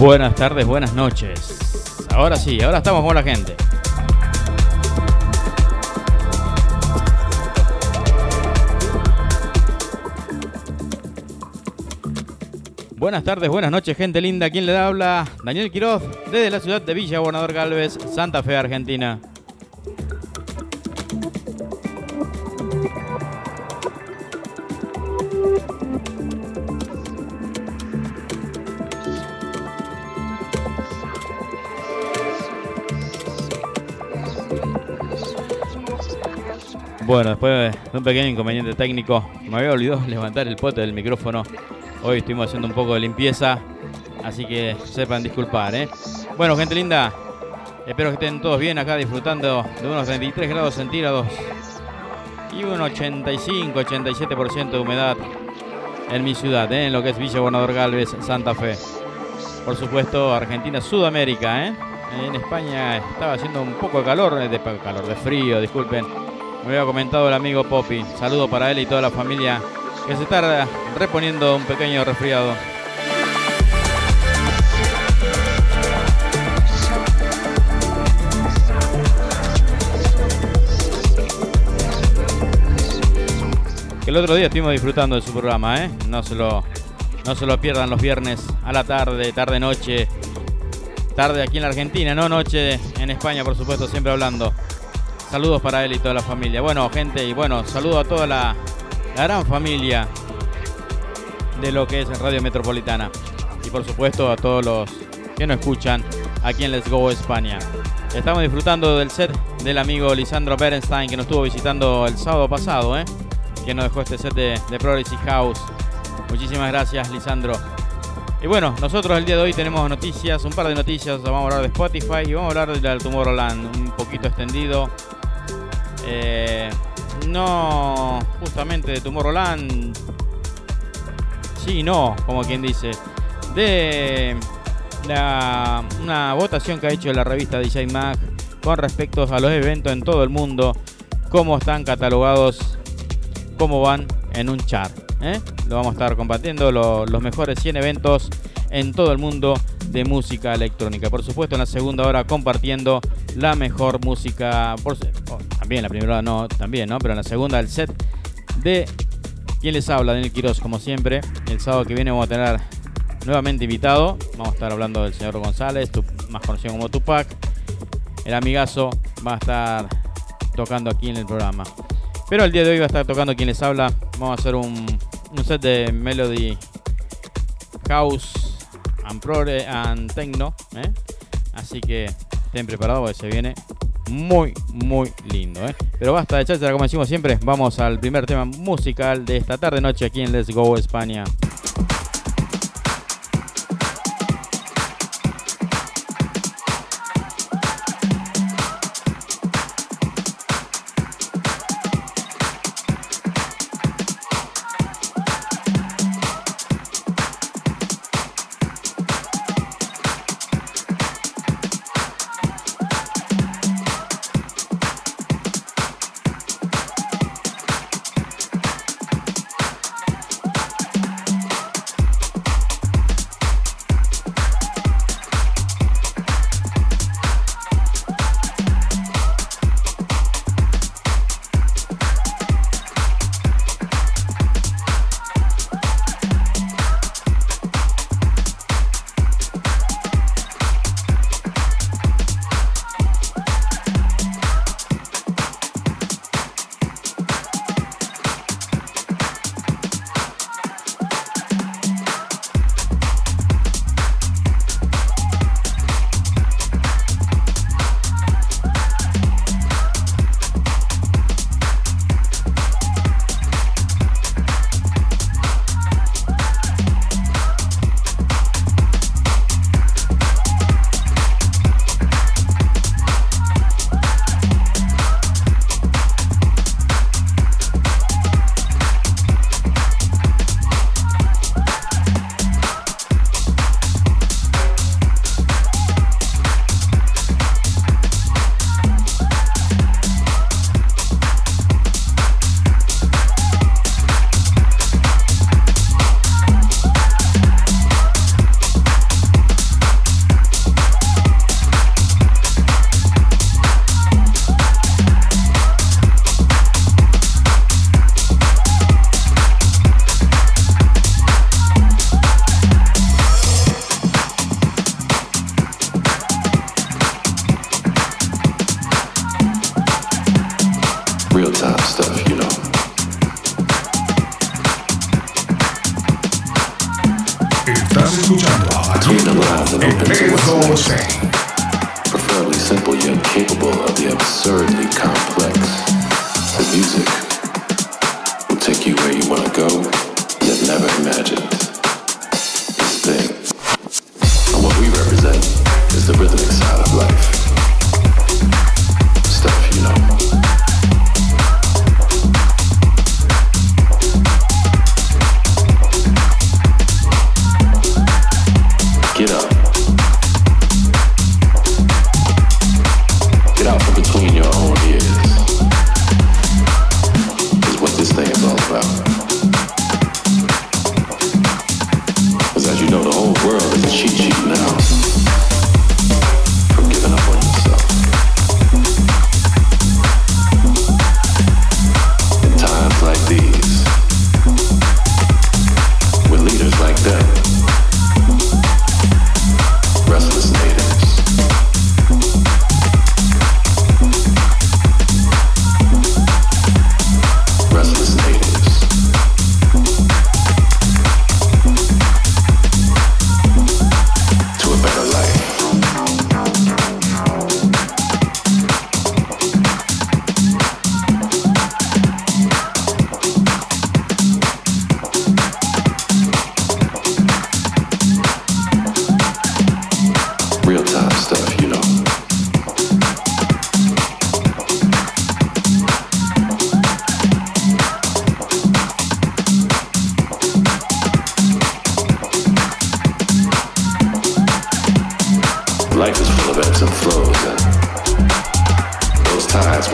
Buenas tardes, buenas noches. Ahora sí, ahora estamos con la gente. Buenas tardes, buenas noches, gente linda. ¿Quién le habla? Daniel Quiroz, desde la ciudad de Villa Gobernador Galvez, Santa Fe, Argentina. Bueno, después de un pequeño inconveniente técnico, me había olvidado levantar el pote del micrófono. Hoy estuvimos haciendo un poco de limpieza, así que sepan disculpar, ¿eh? Bueno, gente linda, espero que estén todos bien acá disfrutando de unos 23 grados centígrados y un 85-87% de humedad en mi ciudad, ¿eh? en lo que es Villa Gobernador Galvez, Santa Fe. Por supuesto, Argentina, Sudamérica, ¿eh? En España estaba haciendo un poco de calor, de calor, de frío, disculpen me había comentado el amigo Poppy. Saludo para él y toda la familia que se está reponiendo un pequeño resfriado. El otro día estuvimos disfrutando de su programa, ¿eh? No se lo, no se lo pierdan los viernes a la tarde, tarde-noche. Tarde aquí en la Argentina, no noche en España, por supuesto, siempre hablando. Saludos para él y toda la familia. Bueno, gente, y bueno, saludo a toda la, gran familia de lo que es Radio Metropolitana. Y por supuesto a todos los que nos escuchan aquí en Let's Go España. Estamos disfrutando del set del amigo Lisandro Berenstein que nos estuvo visitando el sábado pasado, ¿eh? que nos dejó este set de, de Progressive House. Muchísimas gracias, Lisandro. Y bueno, nosotros el día de hoy tenemos noticias, un par de noticias. Vamos a hablar de Spotify y vamos a hablar del Tomorrowland un poquito extendido. Eh, no, justamente de Tomorrowland. Sí, no, como quien dice. De la, una votación que ha hecho la revista DJ Mag con respecto a los eventos en todo el mundo, cómo están catalogados, cómo van en un chart. ¿eh? Lo vamos a estar compartiendo, los mejores 100 eventos en todo el mundo de música electrónica. Por supuesto, en la segunda hora compartiendo la mejor música. Por, también la primera no, también, ¿no? Pero en la segunda el set de quien les habla, Daniel Quiroz, como siempre. El sábado que viene vamos a tener nuevamente invitado. Vamos a estar hablando del señor González, más conocido como Tupac. El amigazo va a estar tocando aquí en el programa. Pero el día de hoy va a estar tocando quien les habla. Vamos a hacer un, un set de Melody House and, and Techno. ¿eh? Así que estén preparados porque se viene muy, muy lindo. ¿eh? Pero basta de cháchara, como decimos siempre. Vamos al primer tema musical de esta tarde-noche aquí en Let's Go España.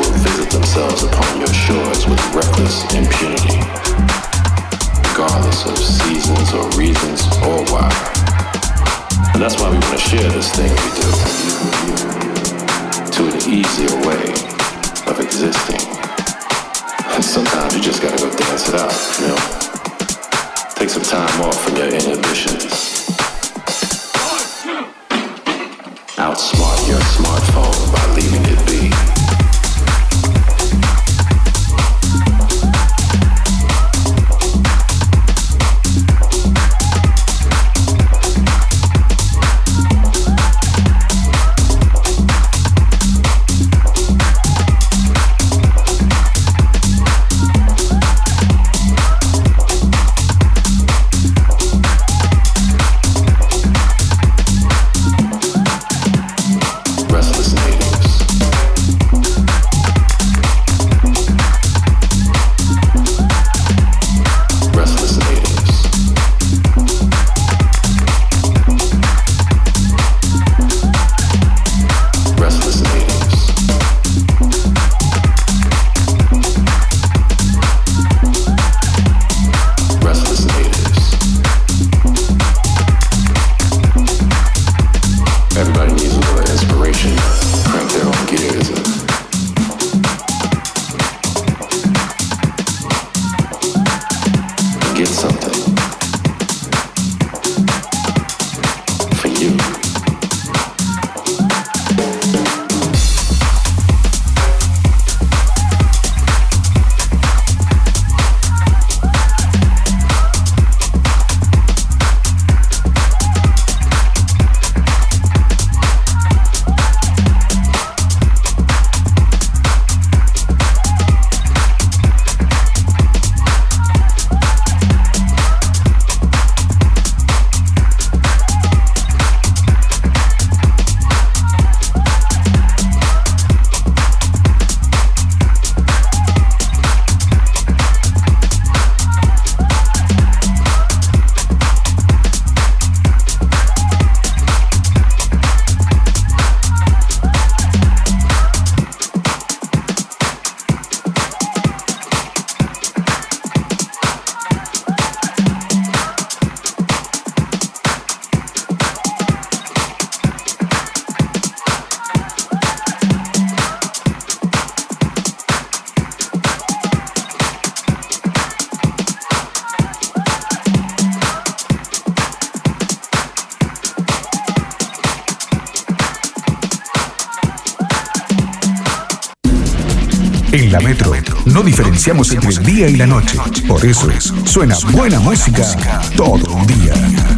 Visit themselves upon your shores with reckless impunity, regardless of seasons or reasons or why. And that's why we want to share this thing we do to an easier way of existing. And sometimes you just gotta go dance it out, you know? Take some time off from your inhibitions. Outsmart your smartphone by leaving it be. Diferenciamos entre el día y la noche. Por eso es, suena buena música todo un día.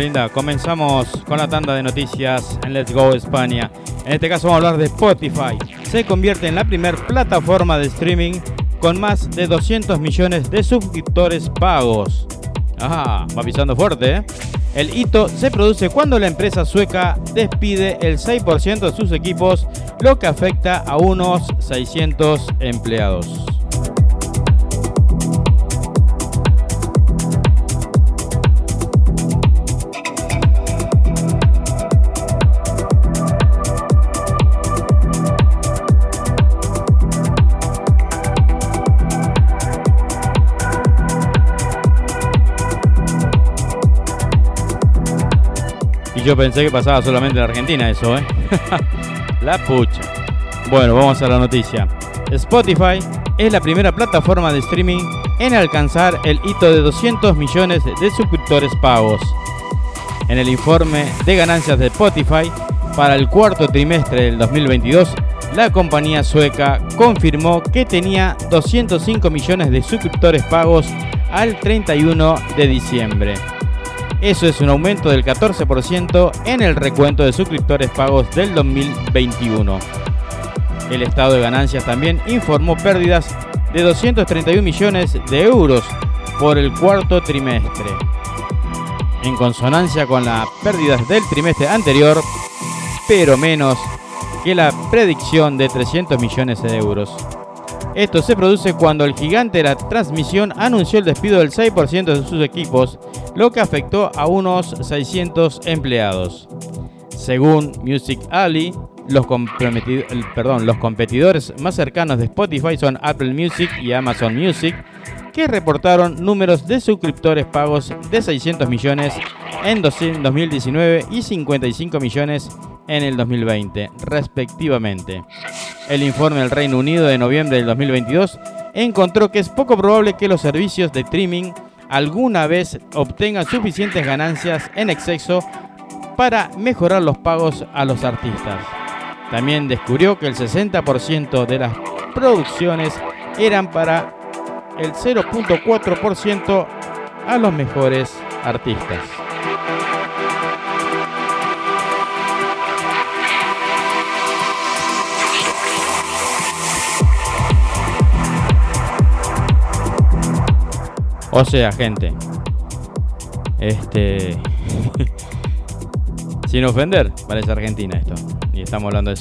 Linda, comenzamos con la tanda de noticias en Let's Go España. En este caso vamos a hablar de Spotify. Se convierte en la primer plataforma de streaming con más de 200 millones de suscriptores pagos. Ajá, va pisando fuerte, ¿eh? El hito se produce cuando la empresa sueca despide el 6% de sus equipos, lo que afecta a unos 600 empleados. Yo pensé que pasaba solamente en Argentina eso, ¿eh? la pucha. Bueno, vamos a la noticia. Spotify es la primera plataforma de streaming en alcanzar el hito de 200 millones de suscriptores pagos. En el informe de ganancias de Spotify para el cuarto trimestre del 2022, la compañía sueca confirmó que tenía 205 millones de suscriptores pagos al 31 de diciembre. Eso es un aumento del 14% en el recuento de suscriptores pagos del 2021. El estado de ganancias también informó pérdidas de 231 millones de euros por el cuarto trimestre, en consonancia con las pérdidas del trimestre anterior, pero menos que la predicción de 300 millones de euros. Esto se produce cuando el gigante de la transmisión anunció el despido del 6% de sus equipos, lo que afectó a unos 600 empleados. Según Music Alley, los, competidores más cercanos de Spotify son Apple Music y Amazon Music, que reportaron números de suscriptores pagos de 600 millones en 2019 y 55 millones en el 2020, respectivamente. El informe del Reino Unido de noviembre del 2022 encontró que es poco probable que los servicios de streaming alguna vez obtengan suficientes ganancias en exceso para mejorar los pagos a los artistas. También descubrió que el 60% de las producciones eran para el 0.4% a los mejores artistas. O sea, gente. Este. Sin ofender, parece Argentina esto. Y estamos hablando de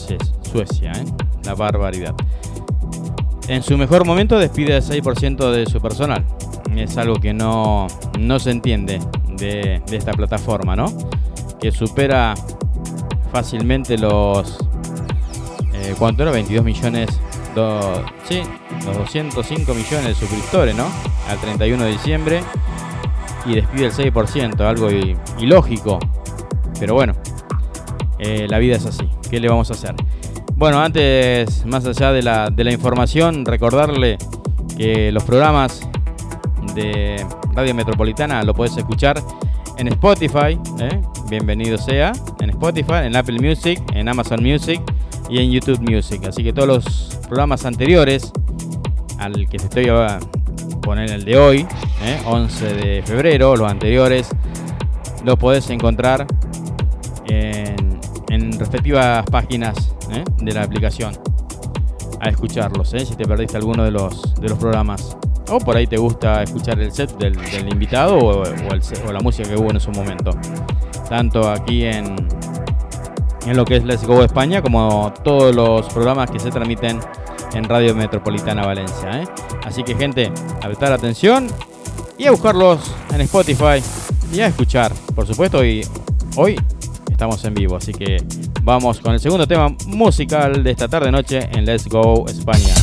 Suecia, ¿eh? La barbaridad. En su mejor momento despide el 6% de su personal. Es algo que no, no se entiende de, esta plataforma, ¿no? Que supera fácilmente los... Eh, ¿Cuánto era? 22 millones sí, los 205 millones de suscriptores, ¿no? Al 31 de diciembre. Y despide el 6%, algo ilógico. Pero bueno, eh, la vida es así. ¿Qué le vamos a hacer? Bueno, antes, más allá de la, de la información, recordarle que los programas de Radio Metropolitana lo puedes escuchar en Spotify, ¿eh? bienvenido sea, en Spotify, en Apple Music, en Amazon Music y en YouTube Music. Así que todos los programas anteriores al que te estoy a poner el de hoy, 11 ¿eh? de febrero, los anteriores, los podés encontrar en, respectivas páginas ¿eh? de la aplicación a escucharlos, ¿eh? si te perdiste alguno de los, de los programas. O por ahí te gusta escuchar el set del, invitado o, o la música que hubo en su momento. Tanto aquí en, en lo que es Let's Go España, como todos los programas que se transmiten en Radio Metropolitana Valencia. ¿eh? Así que gente, a prestar atención y a buscarlos en Spotify y a escuchar, por supuesto, y hoy estamos en vivo, así que vamos con el segundo tema musical de esta tarde noche en Let's Go España.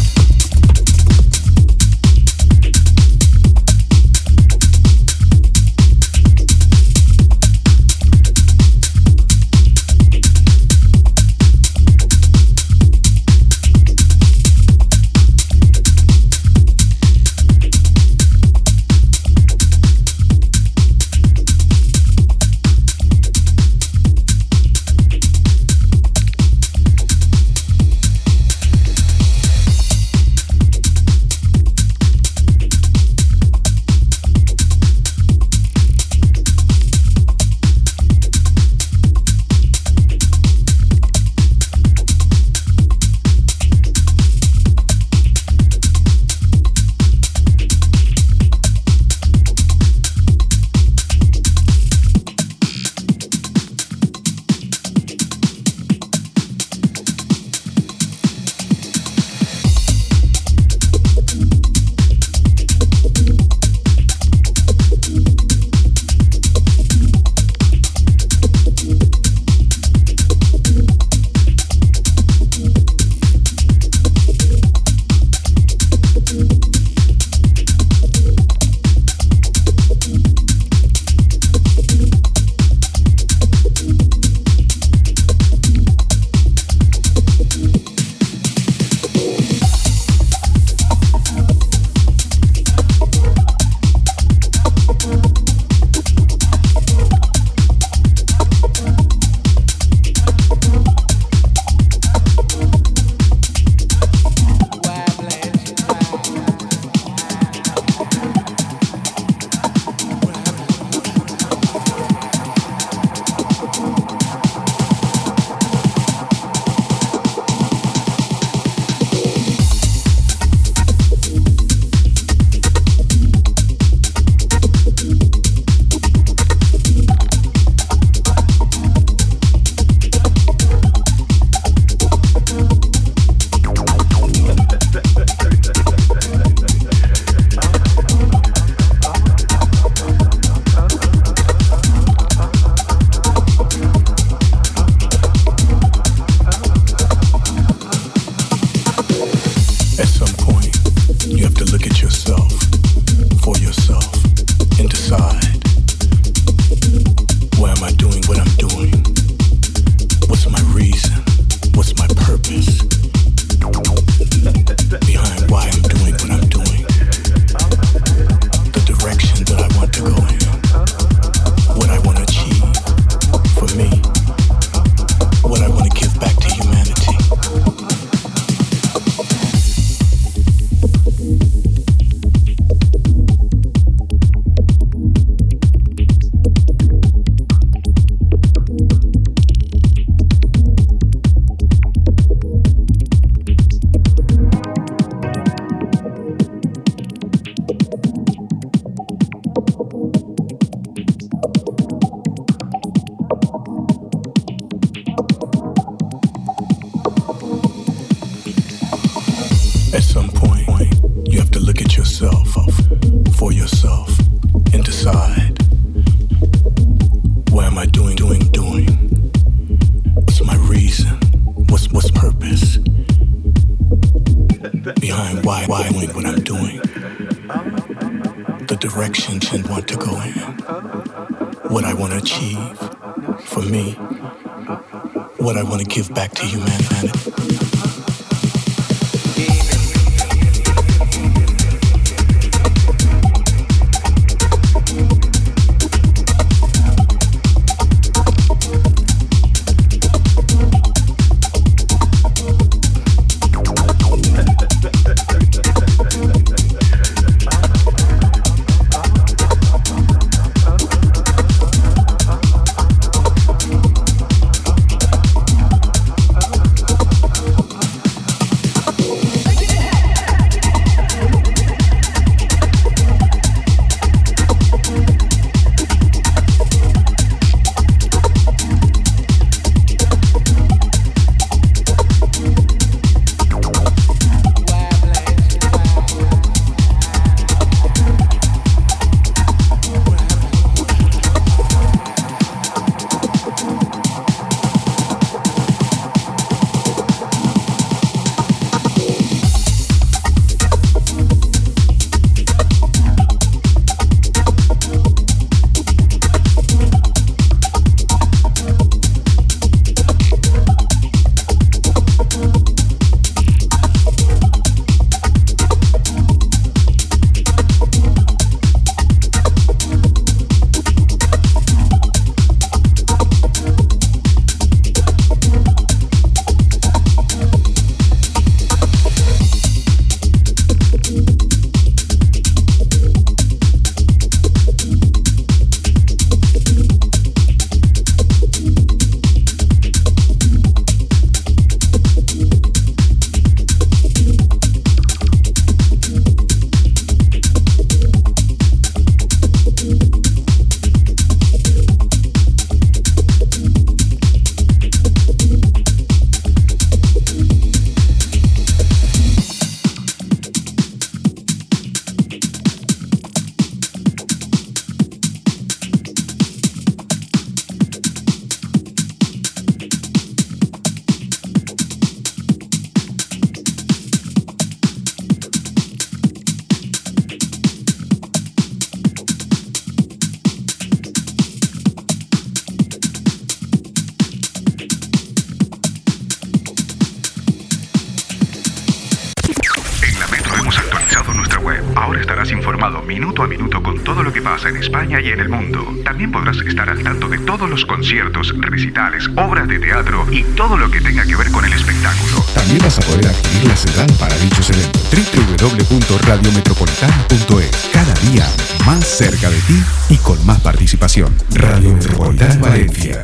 minuto a minuto con todo lo que pasa en España y en el mundo. También podrás estar al tanto de todos los conciertos, recitales, obras de teatro y todo lo que tenga que ver con el espectáculo. También vas a poder adquirir la sedán para dichos eventos. www.radiometropolitana.es Cada día más cerca de ti y con más participación. Radio Metropolitana Valencia.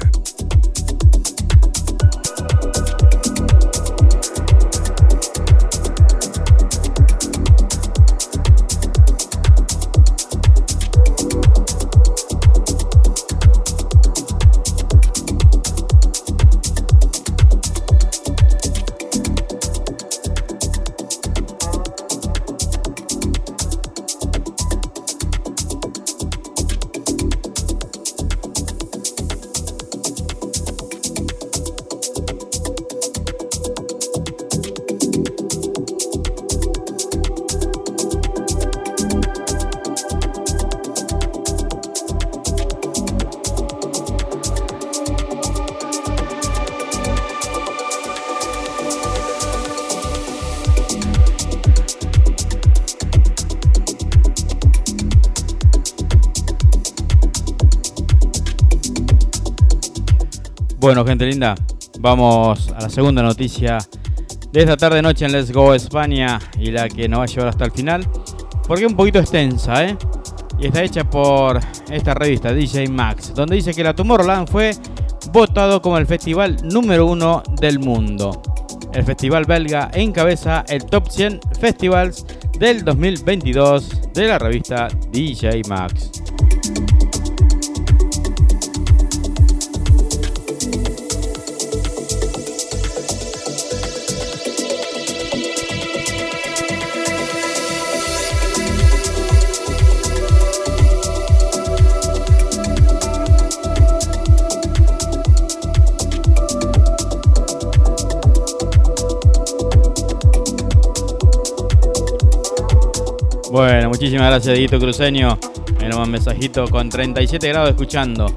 Bueno, gente linda, vamos a la segunda noticia de esta tarde noche en Let's Go España y la que nos va a llevar hasta el final, porque es un poquito extensa, ¿eh? Y está hecha por esta revista DJ Max, donde dice que la Tomorrowland fue votado como el festival número uno del mundo. El festival belga encabeza el top 100 festivals del 2022 de la revista DJ Max. Muchísimas gracias, Dieguito Cruceño. Me un mensajito con 37 grados escuchando.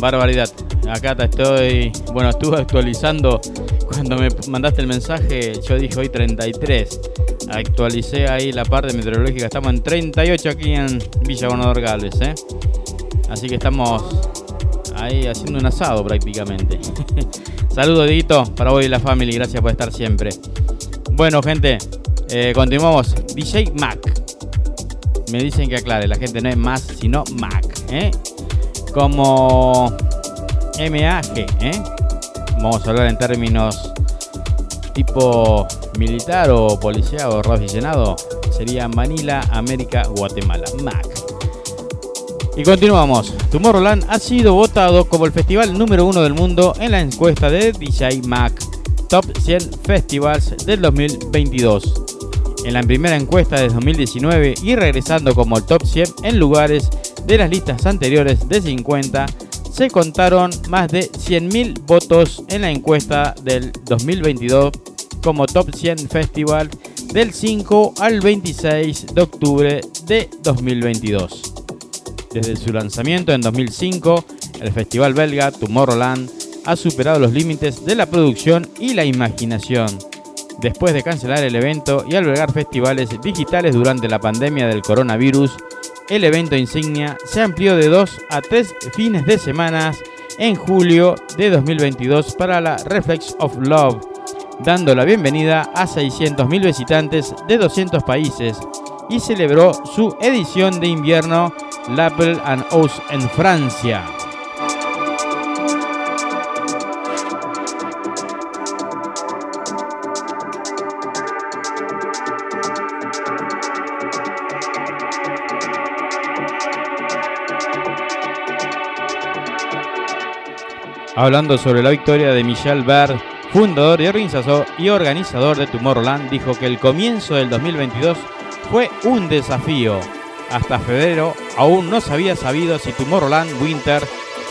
Barbaridad. Acá te estoy. Bueno, estuve actualizando. Cuando me mandaste el mensaje, yo dije hoy 33. Actualicé ahí la parte meteorológica. Estamos en 38 aquí en Villa Bonador Gales, ¿eh? Así que estamos ahí haciendo un asado prácticamente. Saludos, Dito, para vos y la familia. Gracias por estar siempre. Bueno, gente, eh, continuamos. DJ Mac. Me dicen que aclare, la gente no es más, sino Mac. ¿eh? Como MAG. ¿eh? Vamos a hablar en términos tipo militar o policía o aficionado. Sería Manila, América, Guatemala. Mac. Y continuamos. Tomorrowland ha sido votado como el festival número uno del mundo en la encuesta de DJ Mac Top 100 Festivals del 2022. En la primera encuesta de 2019 y regresando como top 100 en lugares de las listas anteriores de 50, se contaron más de 100.000 votos en la encuesta del 2022 como Top 100 Festival del 5 al 26 de octubre de 2022. Desde su lanzamiento en 2005, el festival belga Tomorrowland ha superado los límites de la producción y la imaginación. Después de cancelar el evento y albergar festivales digitales durante la pandemia del coronavirus, el evento insignia se amplió de dos a tres fines de semana en julio de 2022 para la Reflex of Love, dando la bienvenida a 600.000 visitantes de 200 países y celebró su edición de invierno L'Apple and Os en Francia. Hablando sobre la victoria de Michel Berg, fundador y organizador, y organizador de Tomorrowland, dijo que el comienzo del 2022 fue un desafío hasta febrero aún no se había sabido si Tomorrowland Winter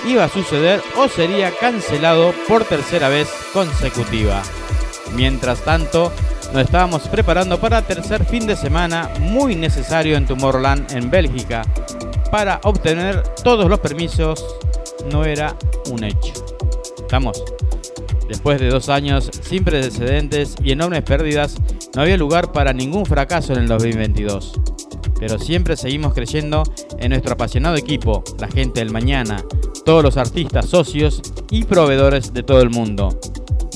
iba a suceder o sería cancelado por tercera vez consecutiva. Mientras tanto, nos estábamos preparando para tercer fin de semana muy necesario en Tomorrowland en Bélgica. Para obtener todos los permisos no era un hecho. ¿Estamos? Después de dos años sin precedentes y enormes pérdidas, no había lugar para ningún fracaso en el 2022 pero siempre seguimos creyendo en nuestro apasionado equipo, la gente del mañana, todos los artistas, socios y proveedores de todo el mundo.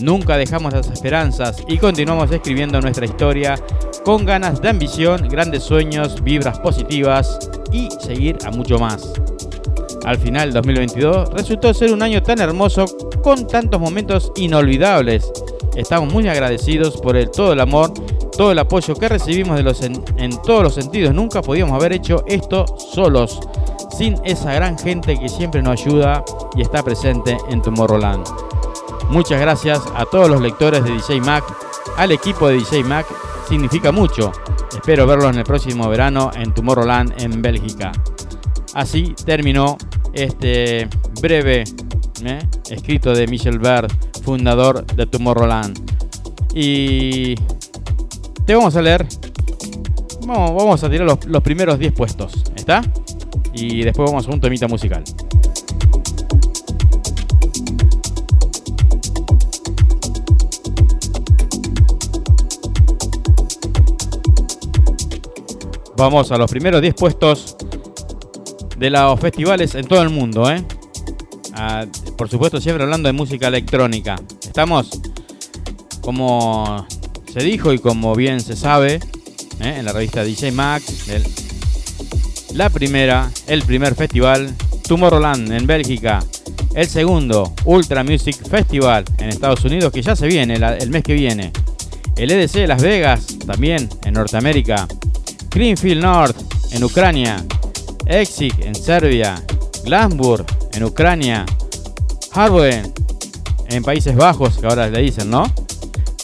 Nunca dejamos las esperanzas y continuamos escribiendo nuestra historia con ganas de ambición, grandes sueños, vibras positivas y seguir a mucho más. Al final 2022 resultó ser un año tan hermoso con tantos momentos inolvidables. Estamos muy agradecidos por el, todo el amor todo el apoyo que recibimos de los en, todos los sentidos. Nunca podíamos haber hecho esto solos, sin esa gran gente que siempre nos ayuda y está presente en Tomorrowland. Muchas gracias a todos los lectores de DJ Mac, al equipo de DJ Mac, significa mucho. Espero verlos en el próximo verano en Tomorrowland en Bélgica. Así terminó este breve ¿eh? escrito de Michel Bird, fundador de Tomorrowland. Y te vamos a leer. Vamos, a tirar los, primeros 10 puestos. ¿Está? Y después vamos a un temita musical. Vamos a los primeros 10 puestos de los festivales en todo el mundo, ¿eh? Ah, por supuesto, siempre hablando de música electrónica. ¿Estamos? Como se dijo y como bien se sabe ¿eh? en la revista DJ Mac, la primera, el primer festival, Tomorrowland en Bélgica, el segundo, Ultra Music Festival en Estados Unidos, que ya se viene el mes que viene, el EDC Las Vegas, también en Norteamérica, Greenfield North en Ucrania, Exik en Serbia, Glasburg en Ucrania, Harboen en Países Bajos, que ahora le dicen, ¿no?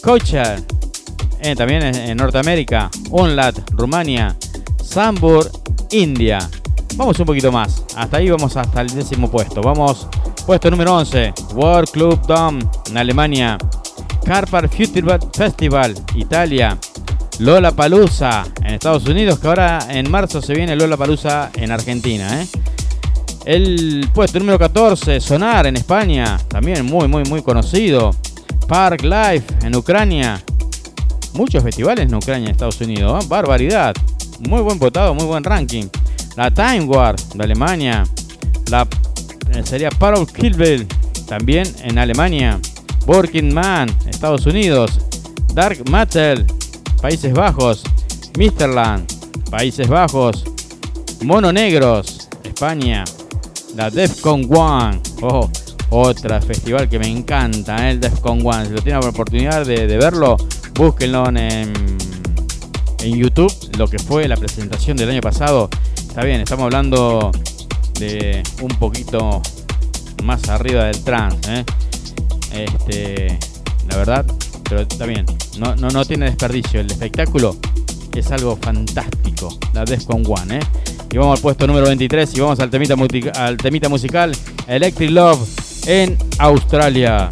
Coachar eh, también en, Norteamérica, Unlat, Rumania, Sambur, India. Vamos un poquito más. Hasta ahí vamos hasta el décimo puesto. Vamos, puesto número 11, World Club Dome en Alemania. Carpar Future Festival, Italia. Lola Palusa en Estados Unidos, que ahora en marzo se viene Lola Palusa en Argentina. ¿eh? El puesto número 14, Sonar en España, también muy, muy, muy conocido. Park Life en Ucrania. Muchos festivales en Ucrania y Estados Unidos. ¿eh? Barbaridad. Muy buen votado, muy buen ranking. La Time War de Alemania. La eh, sería Parol Kilbel también en Alemania. Working Man, Estados Unidos. Dark Matter, Países Bajos. Misterland, Países Bajos. Mono Negros, España. La Defcon One. Oh, otra festival que me encanta, ¿eh? el Defcon One. Si lo tienen la oportunidad de, verlo, búsquenlo en, en YouTube. Lo que fue la presentación del año pasado. Está bien, estamos hablando de un poquito más arriba del trance. ¿eh? Este, la verdad, pero bien. No, no, no tiene desperdicio. El espectáculo es algo fantástico. La Defcon One, ¿eh? Y vamos al puesto número 23 y vamos al temita, al temita musical Electric Love en Australia.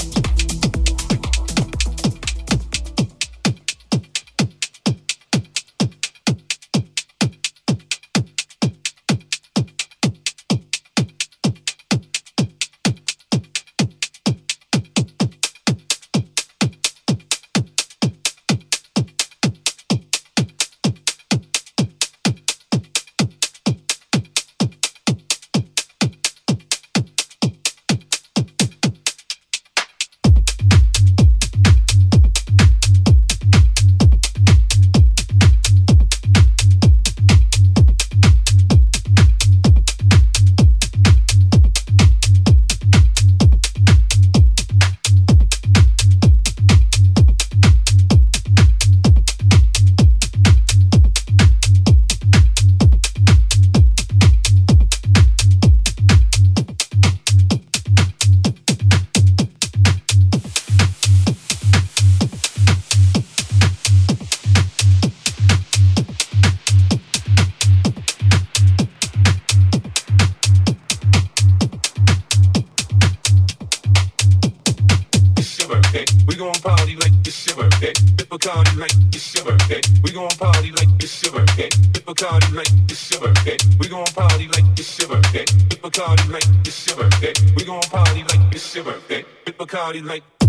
party like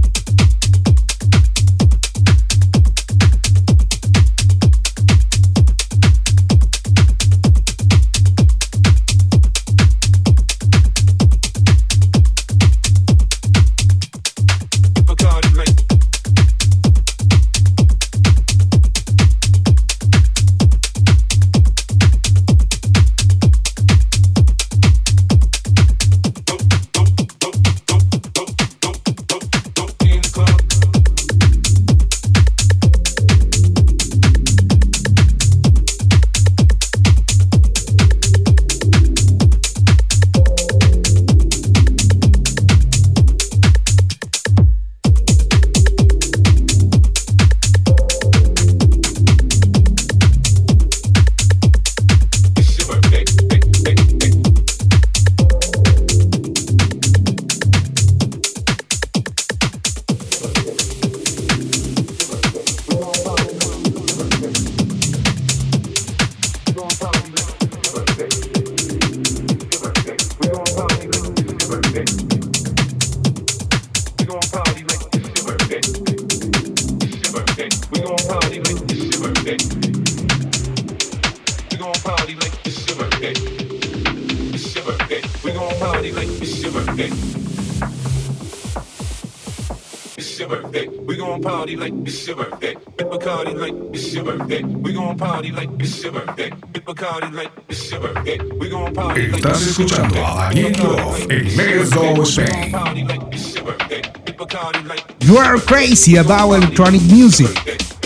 Estás escuchando a Daniel Love en Let's Go Spain. You are crazy about electronic music.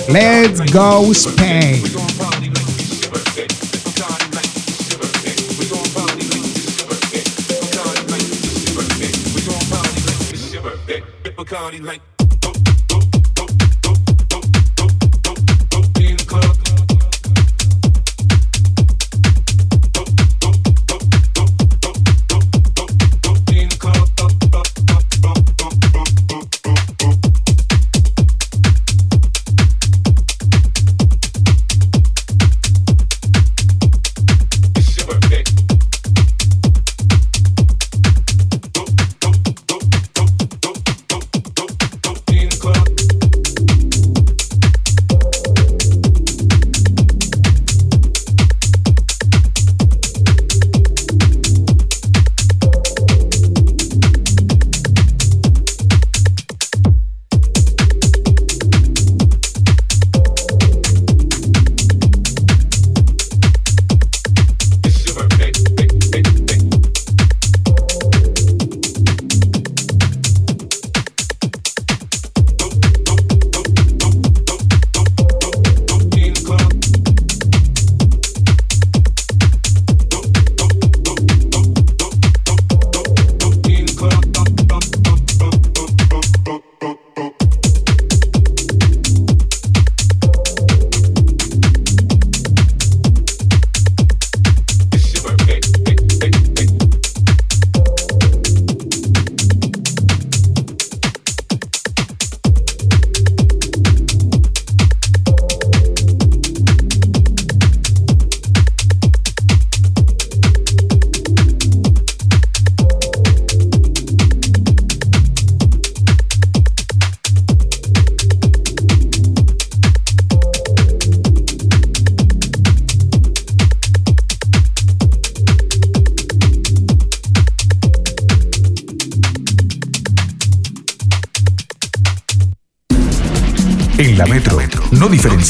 Let's go Spain.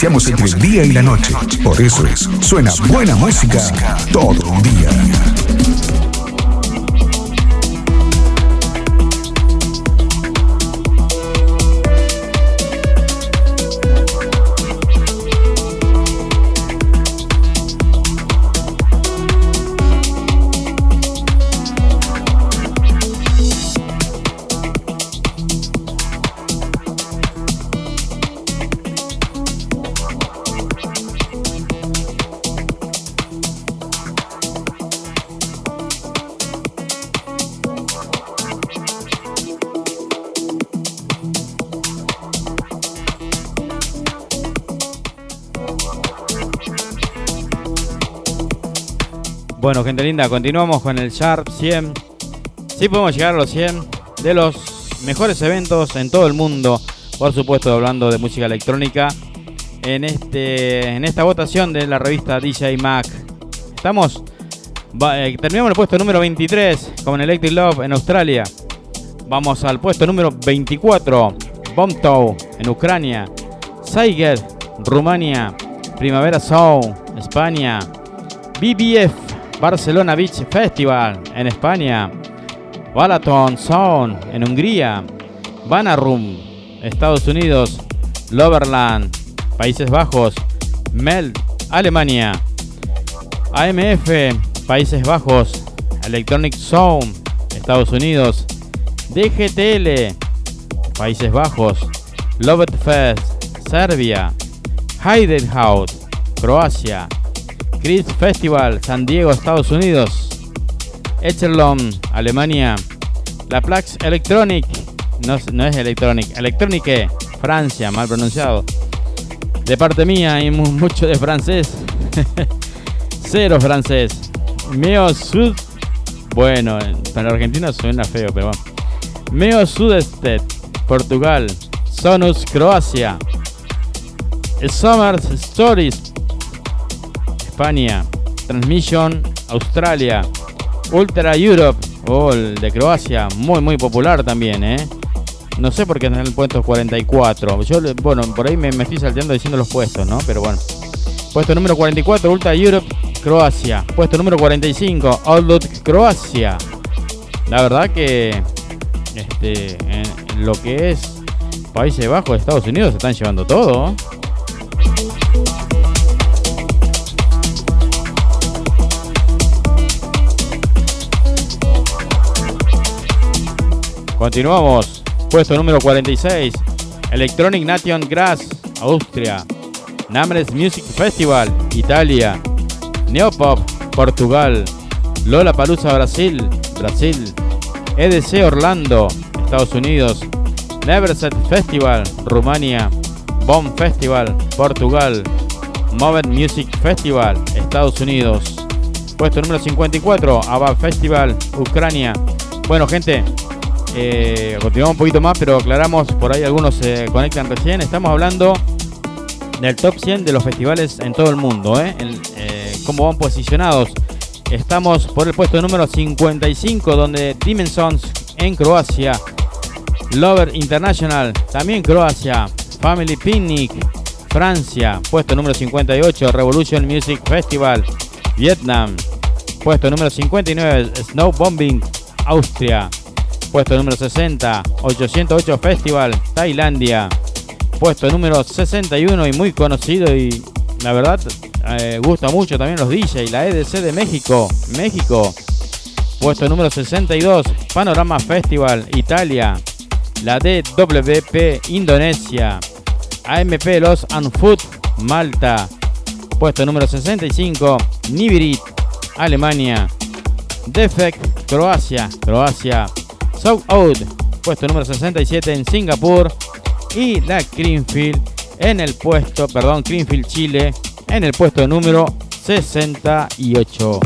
Diferenciamos entre el día y la noche. Por eso suena buena música todo el día. Linda, continuamos con el Sharp 100. Sí podemos llegar a los 100 de los mejores eventos en todo el mundo. Por supuesto, hablando de música electrónica. En, este, en esta votación de la revista DJ Mac. Estamos. Eh, terminamos el puesto número 23 con Electric Love en Australia. Vamos al puesto número 24. Bomtow en Ucrania. Saiget, Rumania. Primavera Sound, España. BBF Barcelona Beach Festival en España, Balaton Sound en Hungría, Banarum, Estados Unidos, Loverland, Países Bajos, Melt, Alemania, AMF, Países Bajos, Electronic Sound, Estados Unidos, DGTL, Países Bajos, Loved Fest, Serbia, Heidenhout, Croacia, Chris Festival, San Diego, Estados Unidos. Echelon, Alemania. La Plax Electronic, no, no es Electronic, Electronique, Francia, mal pronunciado. De parte mía hay mucho de francés. Cero francés. Meo Sud. Bueno, para Argentina suena feo, pero bueno. Meo Portugal. Sonus, Croacia. Summer Stories, España. Transmission Australia. Ultra Europe. Oh, de Croacia. Muy, muy popular también, ¿eh? No sé por qué en el puesto 44. Yo, bueno, por ahí me, estoy salteando diciendo los puestos, ¿no? Pero bueno. Puesto número 44, Ultra Europe, Croacia. Puesto número 45, Outlook, Croacia. La verdad que este, en lo que es Países Bajos, Estados Unidos, se están llevando todo. Continuamos. Puesto número 46. Electronic Nation Grass, Austria. Namres Music Festival, Italia. Neopop, Portugal. Lola Palusa, Brasil, Brasil. EDC Orlando, Estados Unidos. Neverset Festival, Rumania. Bomb Festival, Portugal. Moved Music Festival, Estados Unidos. Puesto número 54, ABBA Festival, Ucrania. Bueno, gente, eh, continuamos un poquito más, pero aclaramos, por ahí algunos se conectan recién. Estamos hablando del top 100 de los festivales en todo el mundo, ¿eh? ¿eh? cómo van posicionados. Estamos por el puesto número 55, donde Dimensions en Croacia, Lover International, también Croacia, Family Picnic, Francia, puesto número 58, Revolution Music Festival, Vietnam, puesto número 59, Snow Bombing, Austria, Puesto número 60, 808 Festival, Tailandia. Puesto número 61 y muy conocido y la verdad eh, gusta mucho también los DJ. La EDC de México, México. Puesto número 62, Panorama Festival, Italia. La DWP, Indonesia. AMP Los Unfoot, Malta. Puesto número 65, Nibirit, Alemania. Defect, Croacia, Croacia. South Out, puesto número 67 en Singapur. Y la Greenfield en el puesto, perdón, Greenfield Chile en el puesto número 68.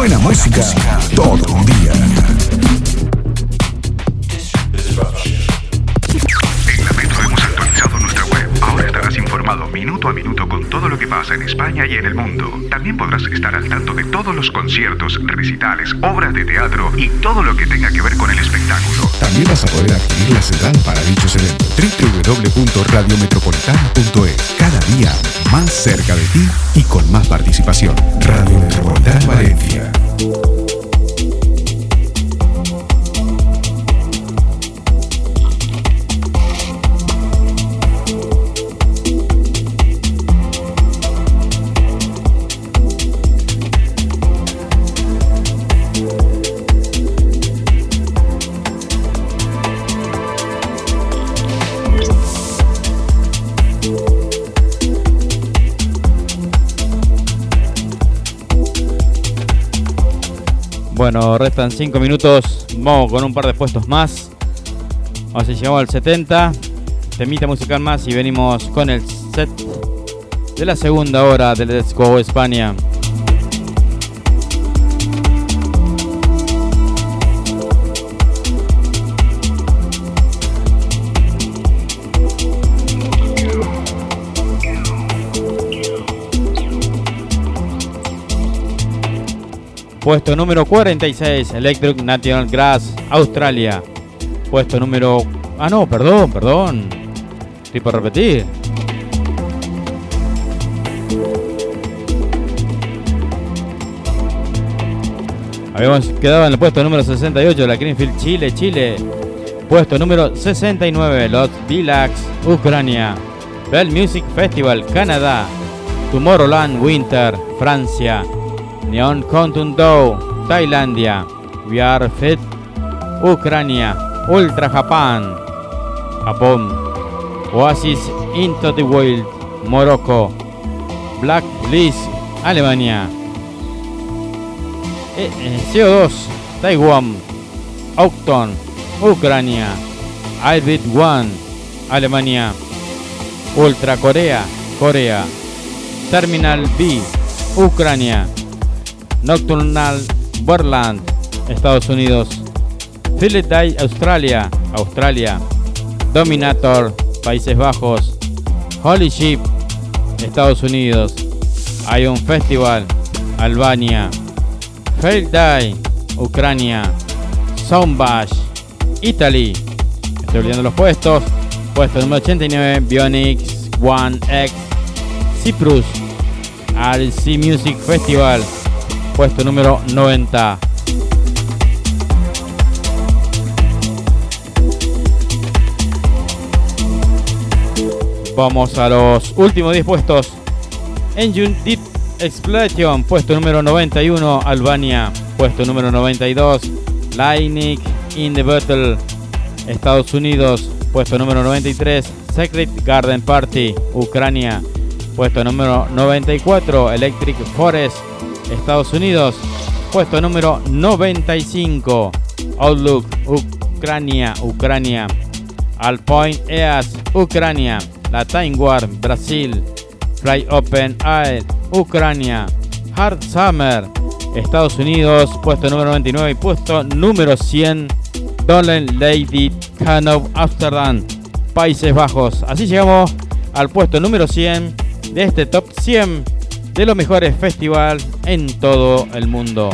Buena música todo un día. En la Metro hemos actualizado nuestra web. Ahora estarás informado minuto a minuto con todo lo que pasa en España y en el mundo. También podrás estar al tanto de todos los conciertos, recitales, obras de teatro y todo lo que tenga que ver con el espectáculo. También vas a poder adquirir la sedal para dichos eventos. www.radiometropolitana.es Cada día más cerca de ti y restan 5 minutos. Vamos con un par de puestos más. Vamos a llegamos al 70. Temita musical más y venimos con el set de la segunda hora del Let's Go España. Puesto número 46, Electric National Grass, Australia. Puesto número... Ah, no, perdón, perdón. Estoy por repetir. Habíamos quedado en el puesto número 68, la Greenfield Chile, Chile. Puesto número 69, Los Vilax, Ucrania. Bell Music Festival, Canadá. Tomorrowland Winter, Francia. Neon Contundo, Tailandia. We Are Fit, Ucrania. Ultra Japan, Japón. Oasis Into the Wild, Morocco. Black Bliss, Alemania. E- eh, CO2, Taiwán. Octon, Ucrania. Ibit One, Alemania. Ultra Corea, Corea. Terminal B, Ucrania. Nocturnal Borland, Estados Unidos. Philip Day, Australia, Australia. Dominator, Países Bajos. Holy Ship, Estados Unidos. Ion Festival, Albania. Fail Day, Ucrania. Soundbash, Italy. Estoy olvidando los puestos. Puesto número 89, Bionics One X, Cyprus. RC Music Festival. Puesto número 90. Vamos a los últimos 10 puestos. Engine Deep Explosion, puesto número 91, Albania. Puesto número 92, Lightning in the Battle, Estados Unidos. Puesto número 93, Secret Garden Party, Ucrania. Puesto número 94, Electric Forest, Estados Unidos. Puesto número 95, Outlook, Ucrania, Ucrania. Alpoint EAS, Ucrania. La Time War, Brasil. Fly Open Air, Ucrania. Hard Summer, Estados Unidos. Puesto número 99 y puesto número 100, Dolan Lady Canov, Amsterdam, Países Bajos. Así llegamos al puesto número 100 de este top 100 de los mejores festivales en todo el mundo.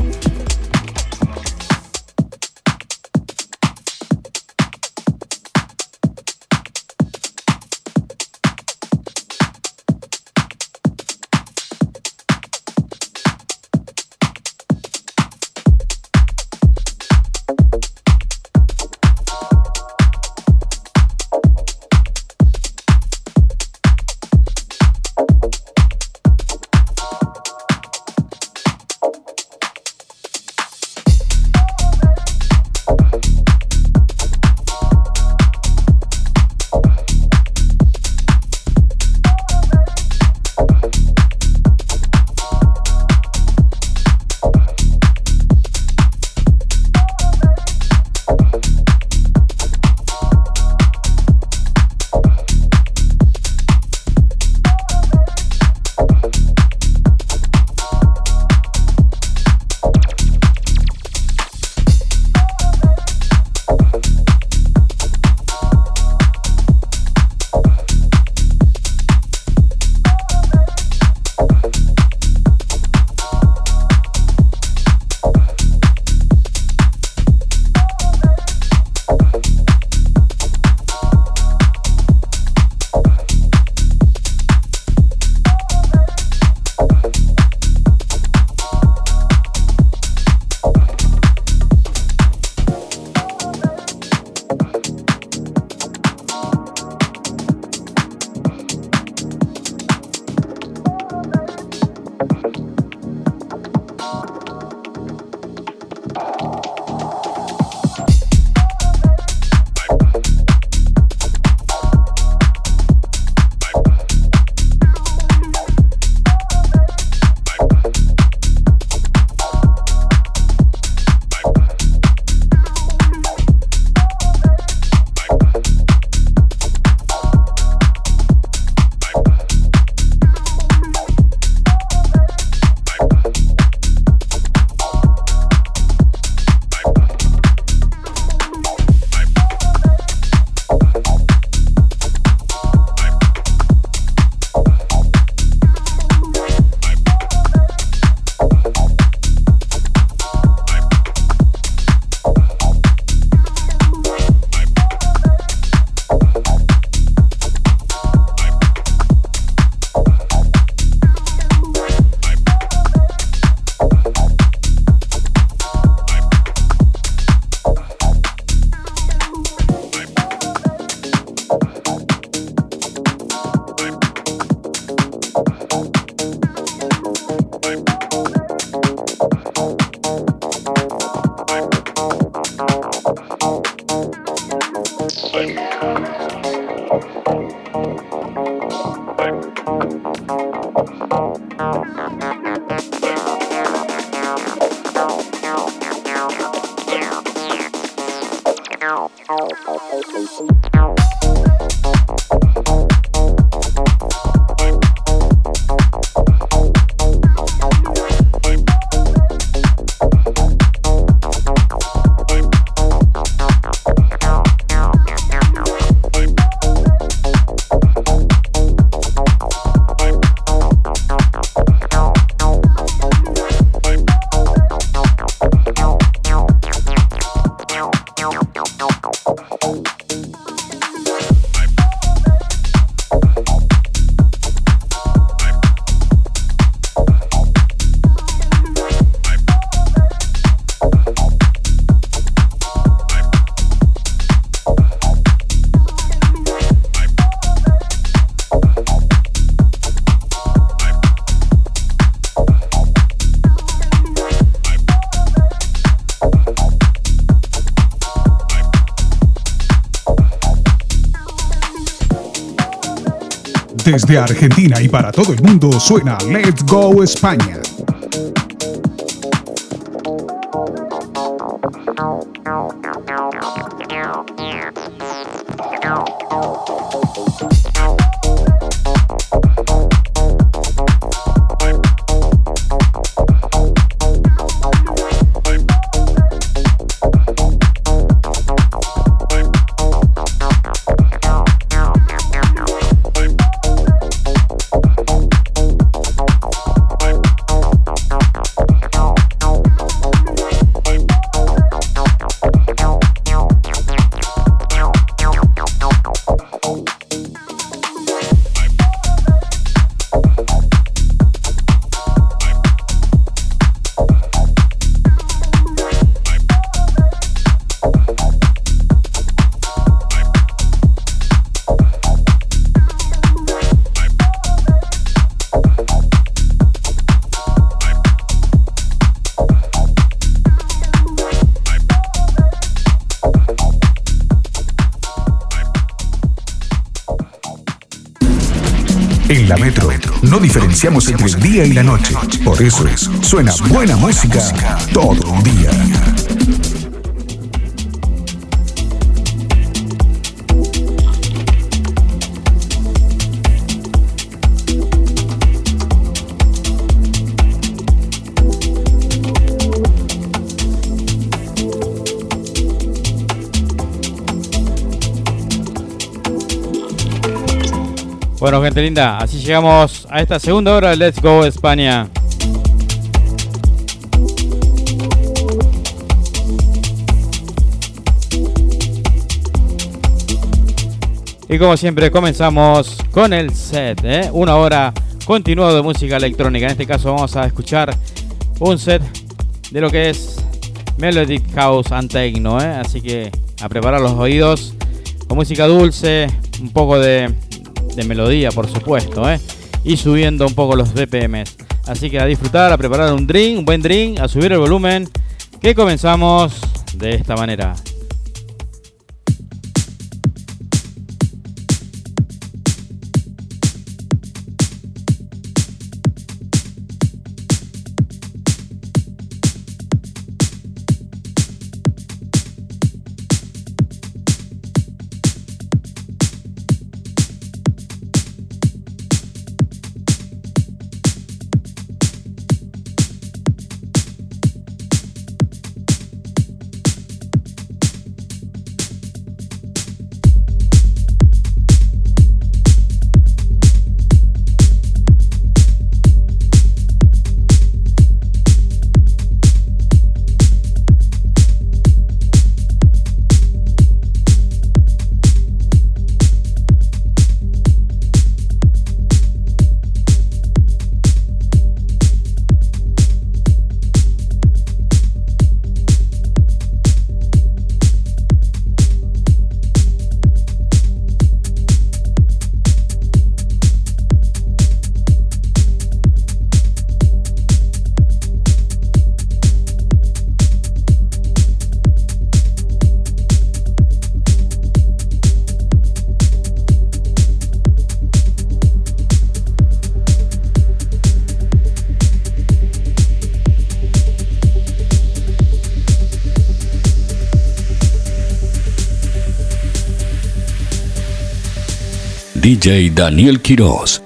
Desde Argentina y para todo el mundo suena Let's Go España. No diferenciamos entre el día y la noche. Por eso es, suena buena música todo el día. Bueno, gente linda, así llegamos a esta segunda hora de Let's Go España. Y como siempre comenzamos con el set, ¿eh? una hora continuado de música electrónica. En este caso vamos a escuchar un set de lo que es Melodic House and Techno, ¿eh? así que a preparar los oídos con música dulce, un poco de de melodía, por supuesto, ¿eh? y subiendo un poco los BPMs. Así que a disfrutar, a preparar un drink, un buen drink, a subir el volumen, que comenzamos de esta manera. DJ Daniel Quiroz.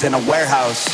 In a warehouse.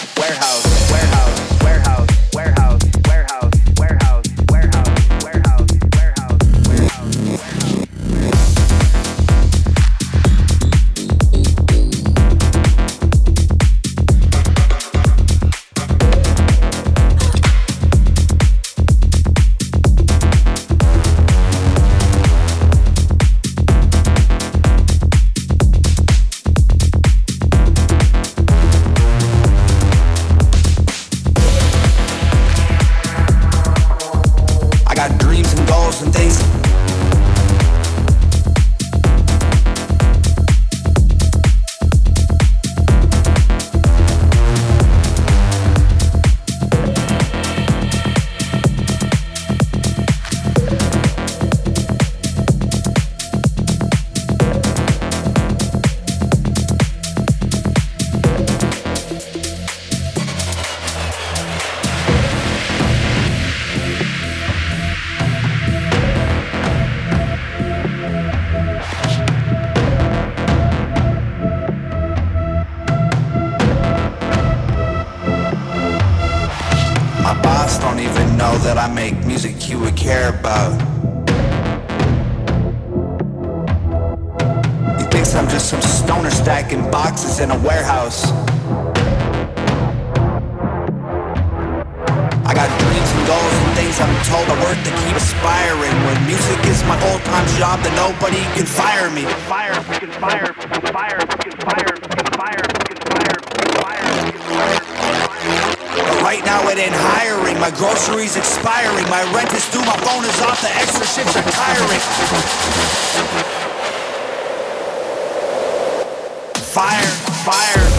I make music you would care about. He thinks I'm just some stoner stacking boxes in a warehouse. I got dreams and goals and things I'm told are worth to keep aspiring. When music is my full-time job, then nobody can fire me. Fire, fire, fire, fire, fire. Right now it ain't hiring. My groceries expiring. My rent is due. My phone is off. The extra shifts are tiring. Fire, fire.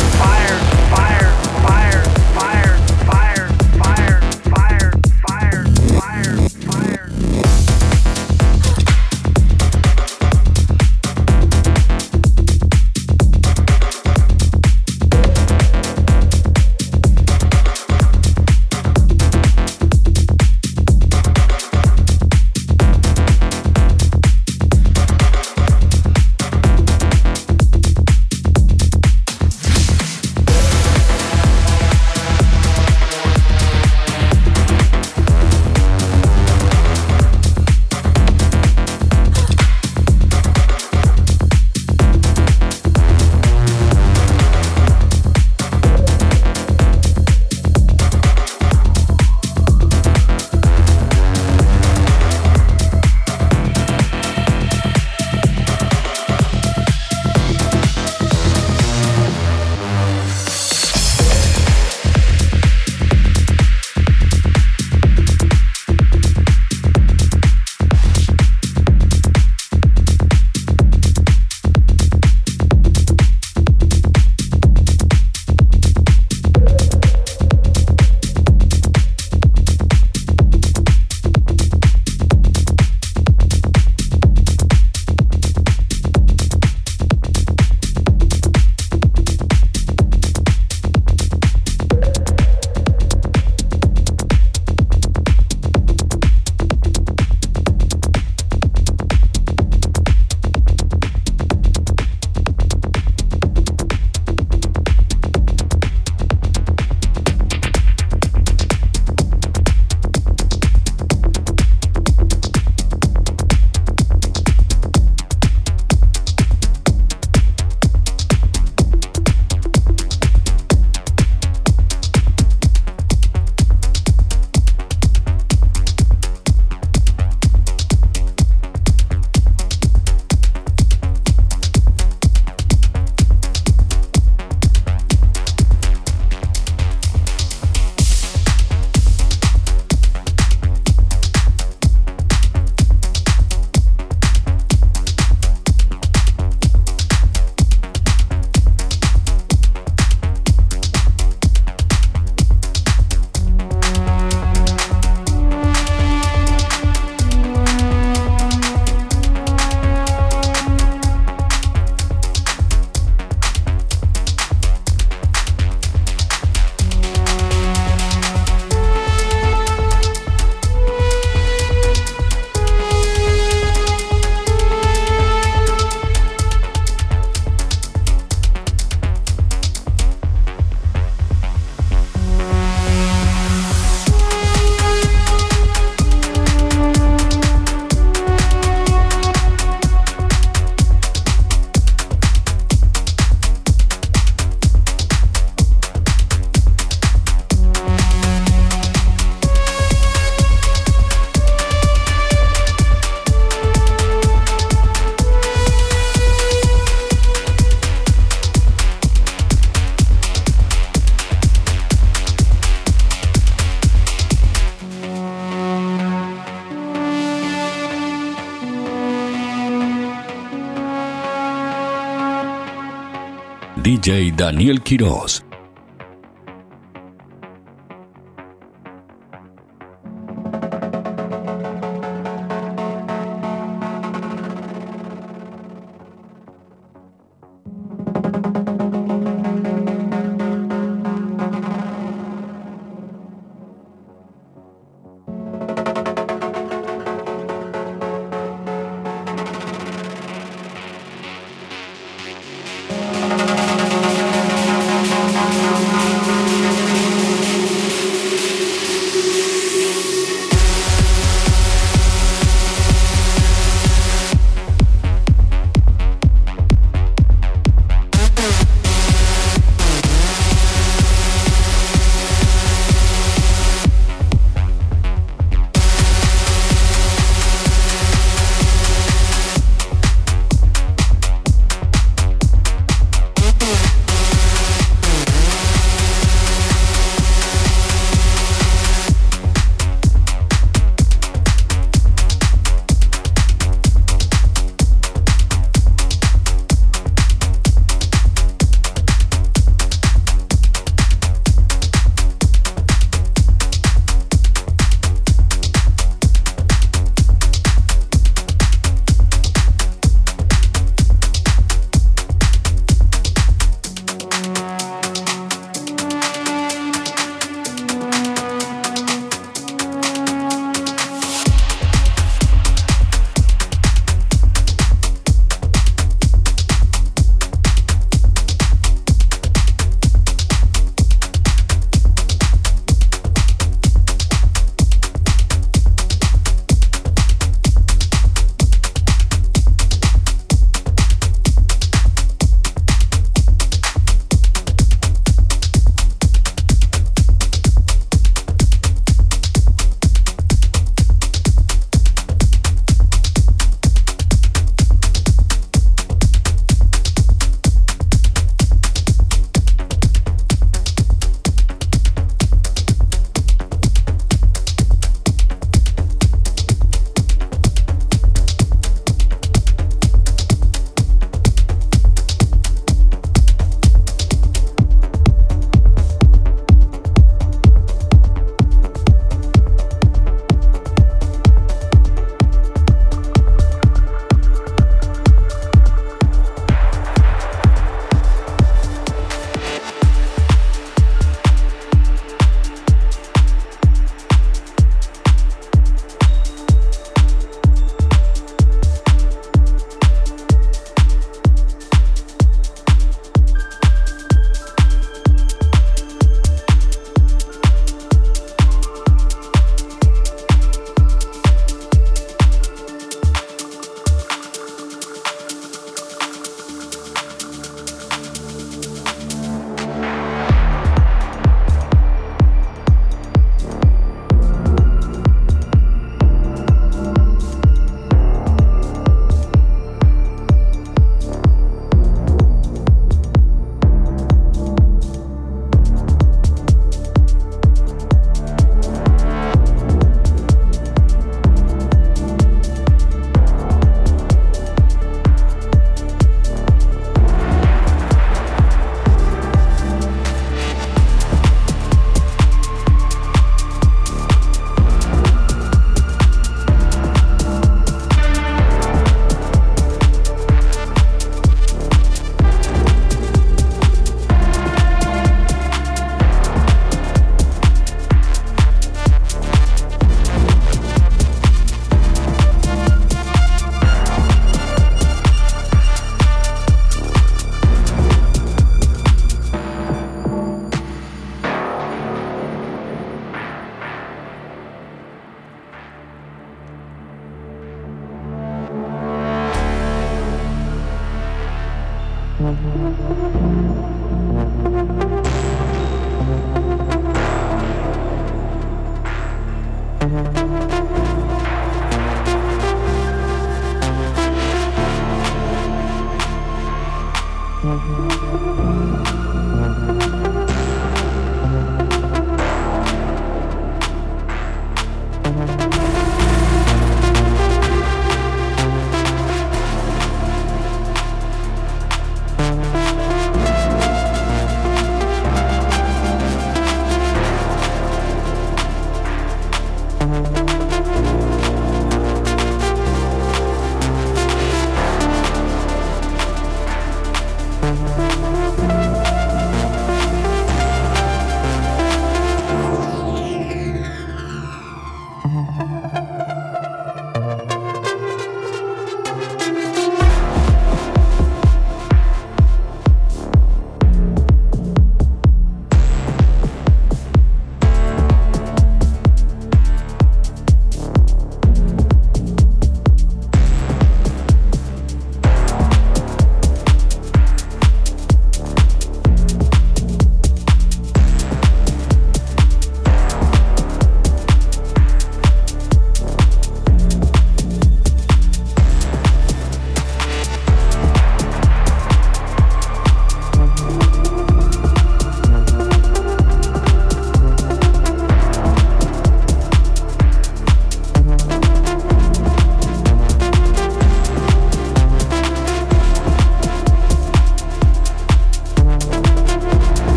Daniel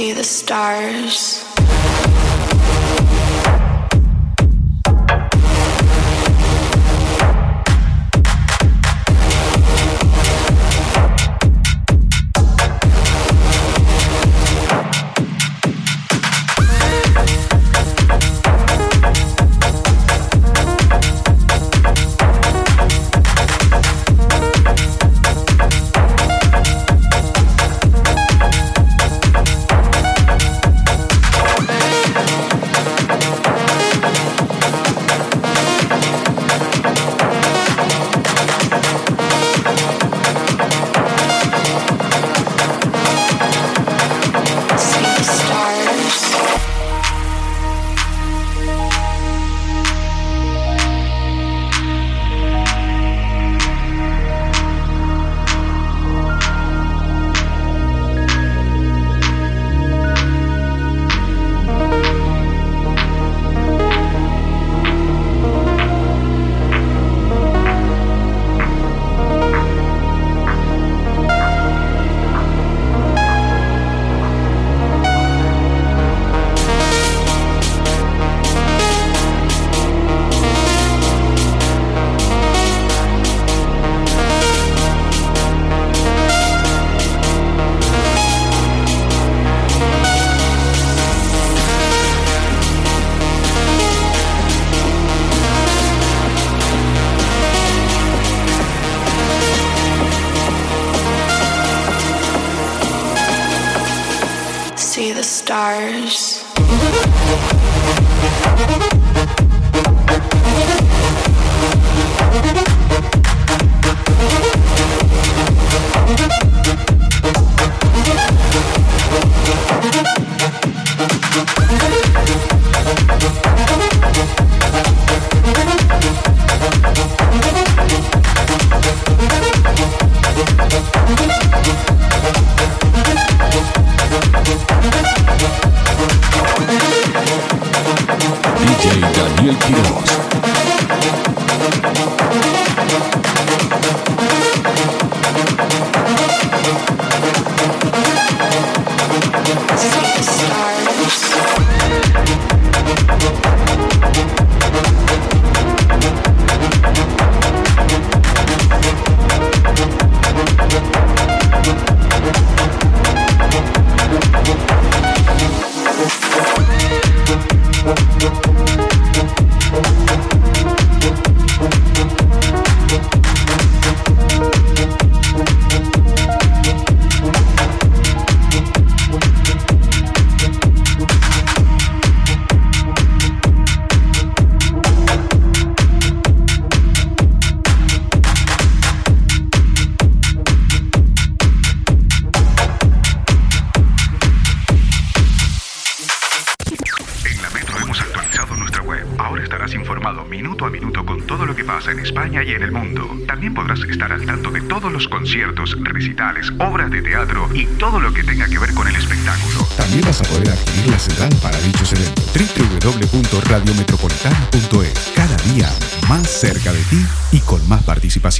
see the stars.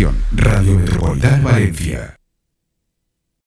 Día